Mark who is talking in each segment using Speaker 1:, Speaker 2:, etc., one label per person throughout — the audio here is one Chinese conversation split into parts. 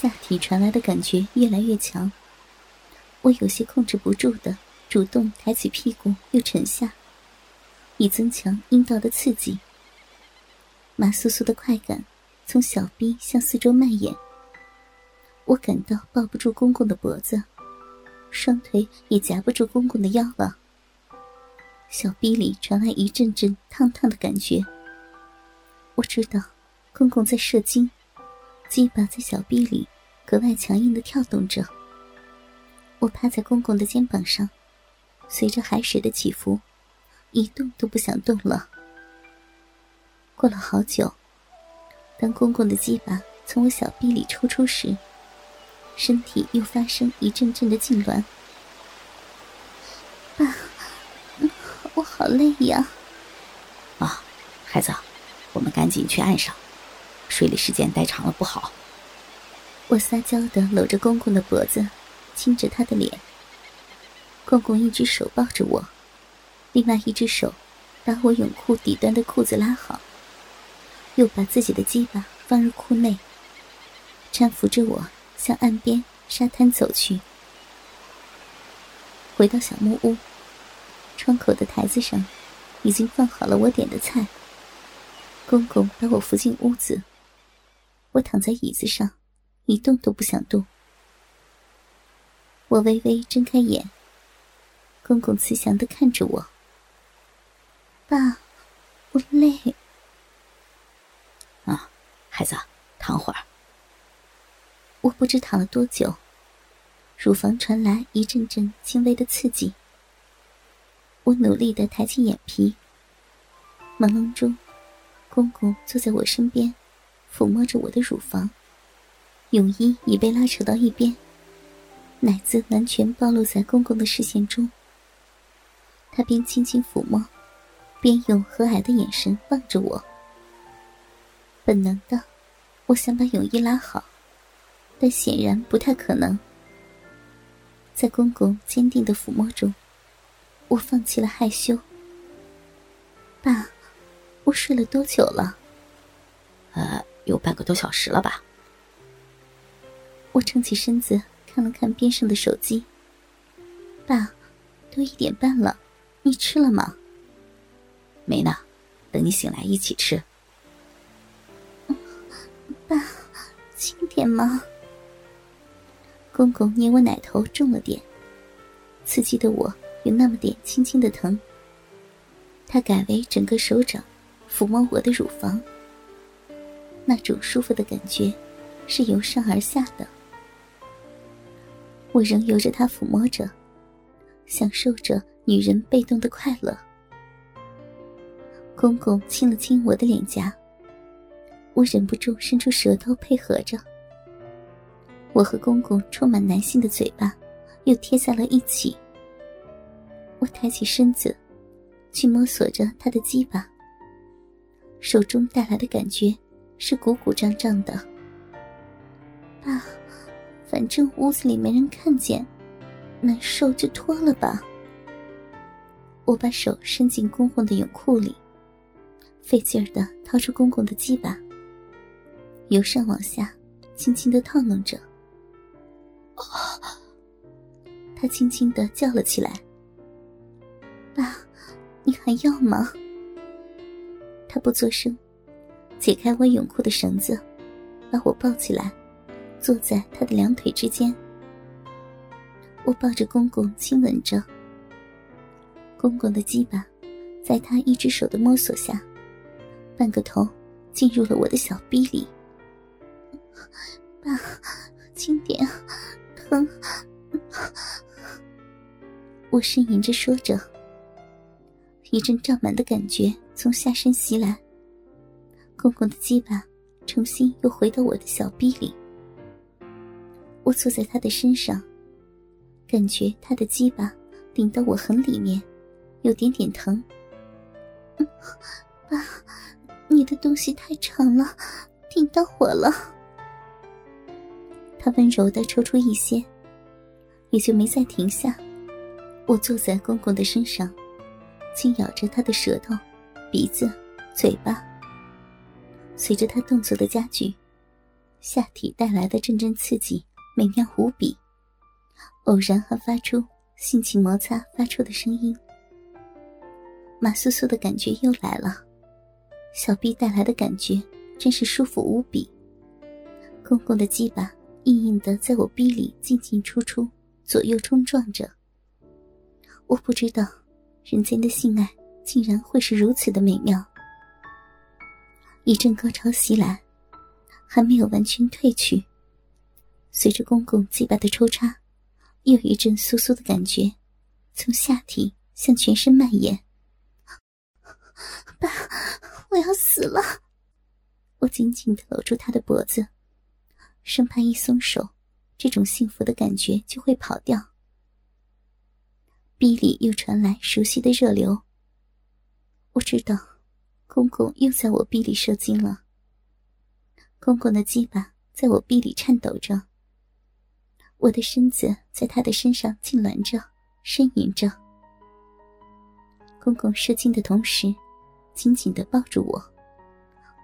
Speaker 1: 下体传来的感觉越来越强，我有些控制不住的主动抬起屁股又沉下，以增强阴道的刺激。麻酥酥的快感从小臂向四周蔓延，我感到抱不住公公的脖子，双腿也夹不住公公的腰了。小臂里传来一阵阵烫烫的感觉，我知道公公在射精。鸡巴在小臂里格外强硬的跳动着。我趴在公公的肩膀上，随着海水的起伏，一动都不想动了。过了好久，当公公的鸡巴从我小臂里抽出时，身体又发生一阵阵的痉挛。爸，我好累呀！
Speaker 2: 啊，孩子，我们赶紧去岸上。水里时间待长了不好。
Speaker 1: 我撒娇的搂着公公的脖子，亲着他的脸。公公一只手抱着我，另外一只手把我泳裤底端的裤子拉好，又把自己的鸡巴放入裤内，搀扶着我向岸边沙滩走去。回到小木屋，窗口的台子上已经放好了我点的菜。公公把我扶进屋子。我躺在椅子上，一动都不想动。我微微睁开眼，公公慈祥的看着我：“爸，我累。”
Speaker 2: 啊，孩子，躺会儿。
Speaker 1: 我不知躺了多久，乳房传来一阵阵轻微的刺激。我努力的抬起眼皮，朦胧中，公公坐在我身边。抚摸着我的乳房，泳衣已被拉扯到一边，奶子完全暴露在公公的视线中。他边轻轻抚摸，边用和蔼的眼神望着我。本能的，我想把泳衣拉好，但显然不太可能。在公公坚定的抚摸中，我放弃了害羞。爸，我睡了多久了？
Speaker 2: 呃。有半个多小时了吧？
Speaker 1: 我撑起身子看了看边上的手机。爸，都一点半了，你吃了吗？
Speaker 2: 没呢，等你醒来一起吃。
Speaker 1: 爸，轻点吗？公公捏我奶头重了点，刺激的我有那么点轻轻的疼。他改为整个手掌抚摸我的乳房。那种舒服的感觉，是由上而下的。我仍由着他抚摸着，享受着女人被动的快乐。公公亲了亲我的脸颊，我忍不住伸出舌头配合着。我和公公充满男性的嘴巴，又贴在了一起。我抬起身子，去摸索着他的鸡巴，手中带来的感觉。是鼓鼓胀胀的，爸，反正屋子里没人看见，难受就脱了吧。我把手伸进公公的泳裤里，费劲儿的掏出公公的鸡巴，由上往下轻轻的套弄着。他轻轻的叫了起来：“爸，你还要吗？”他不作声。解开我泳裤的绳子，把我抱起来，坐在他的两腿之间。我抱着公公亲吻着。公公的鸡巴，在他一只手的摸索下，半个头进入了我的小臂里。爸，轻点，疼！我呻吟着说着，一阵胀满的感觉从下身袭来。公公的鸡巴重新又回到我的小臂里，我坐在他的身上，感觉他的鸡巴顶到我很里面，有点点疼。爸，你的东西太长了，顶到我了。他温柔的抽出一些，也就没再停下。我坐在公公的身上，轻咬着他的舌头、鼻子、嘴巴。随着他动作的加剧，下体带来的阵阵刺激美妙无比，偶然还发出性情摩擦发出的声音。麻酥酥的感觉又来了，小臂带来的感觉真是舒服无比。公公的鸡巴硬硬的在我逼里进进出出，左右冲撞着。我不知道，人间的性爱竟然会是如此的美妙。一阵高潮袭来，还没有完全退去。随着公公鸡巴的抽插，又一阵酥酥的感觉从下体向全身蔓延。爸，我要死了！我紧紧的搂住他的脖子，生怕一松手，这种幸福的感觉就会跑掉。鼻里又传来熟悉的热流。我知道，公公又在我鼻里射精了。公公的鸡巴在我鼻里颤抖着，我的身子在他的身上痉挛着，呻吟着。公公射精的同时。紧紧的抱住我，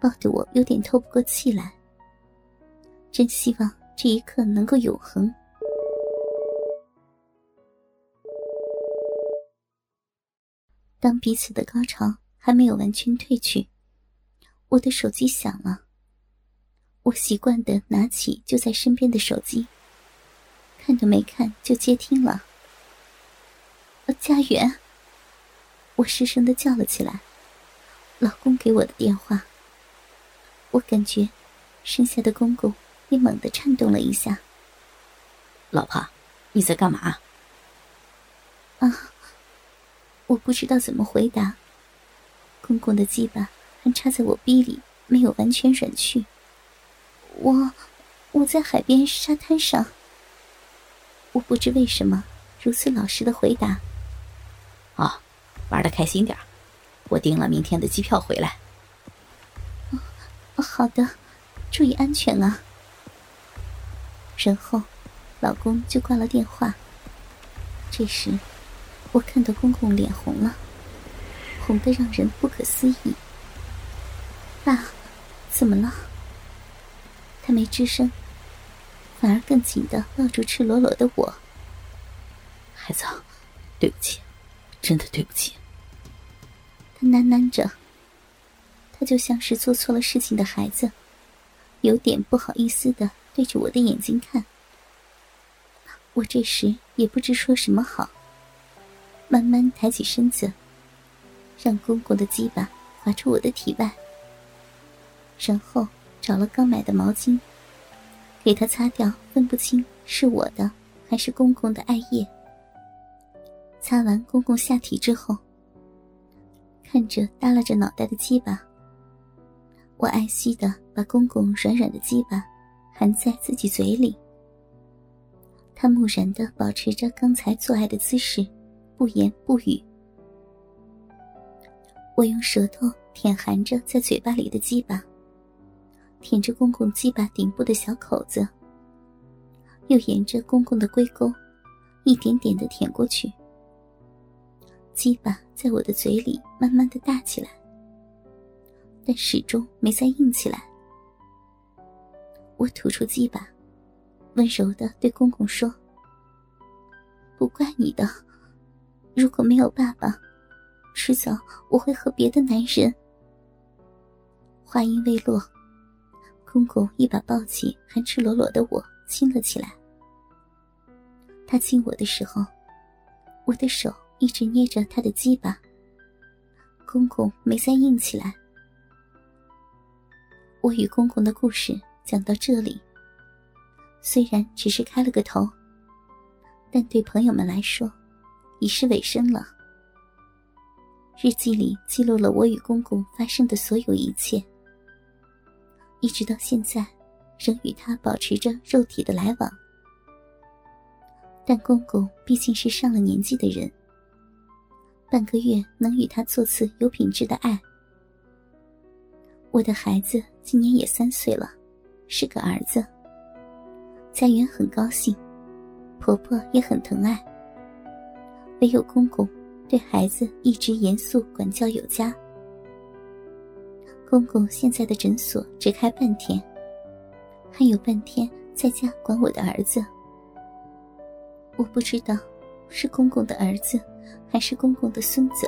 Speaker 1: 抱得我有点透不过气来。真希望这一刻能够永恒。当彼此的高潮还没有完全褪去，我的手机响了。我习惯的拿起就在身边的手机，看都没看就接听了。家园，我失声的叫了起来。老公给我的电话，我感觉身下的公公也猛地颤动了一下。
Speaker 2: 老婆，你在干嘛？
Speaker 1: 啊，我不知道怎么回答。公公的鸡巴还插在我逼里，没有完全软去。我，我在海边沙滩上。我不知为什么如此老实的回答。
Speaker 2: 啊，玩的开心点我订了明天的机票回来。
Speaker 1: 哦，好的，注意安全啊。然后，老公就挂了电话。这时，我看到公公脸红了，红的让人不可思议。爸，怎么了？他没吱声，反而更紧的抱住赤裸裸的我。
Speaker 2: 孩子，对不起，真的对不起。
Speaker 1: 他喃喃着，他就像是做错了事情的孩子，有点不好意思的对着我的眼睛看。我这时也不知说什么好，慢慢抬起身子，让公公的鸡巴滑出我的体外，然后找了刚买的毛巾，给他擦掉分不清是我的还是公公的艾叶。擦完公公下体之后。看着耷拉着脑袋的鸡巴，我爱惜的把公公软软的鸡巴含在自己嘴里。他木然的保持着刚才做爱的姿势，不言不语。我用舌头舔含着在嘴巴里的鸡巴，舔着公公鸡巴顶部的小口子，又沿着公公的龟沟，一点点的舔过去。鸡巴在我的嘴里慢慢的大起来，但始终没再硬起来。我吐出鸡巴，温柔的对公公说：“不怪你的，如果没有爸爸，迟早我会和别的男人。”话音未落，公公一把抱起还赤裸裸的我，亲了起来。他亲我的时候，我的手。一直捏着他的鸡巴，公公没再硬起来。我与公公的故事讲到这里，虽然只是开了个头，但对朋友们来说，已是尾声了。日记里记录了我与公公发生的所有一切，一直到现在，仍与他保持着肉体的来往。但公公毕竟是上了年纪的人。半个月能与他做次有品质的爱。我的孩子今年也三岁了，是个儿子。家园很高兴，婆婆也很疼爱。唯有公公对孩子一直严肃管教有加。公公现在的诊所只开半天，还有半天在家管我的儿子。我不知道是公公的儿子，还是公公的孙子。